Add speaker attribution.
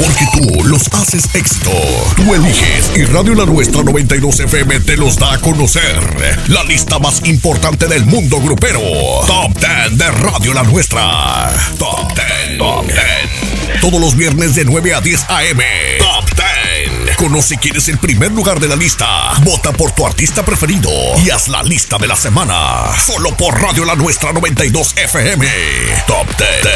Speaker 1: Porque tú los haces éxito. Tú eliges y Radio La Nuestra 92 FM te los da a conocer. La lista más importante del mundo grupero. Top 10 de Radio La Nuestra. Top 10. Top 10. Todos los viernes de 9 a 10 AM. Top 10. Conoce quién es el primer lugar de la lista. Vota por tu artista preferido y haz la lista de la semana. Solo por Radio La Nuestra 92 FM. Top 10.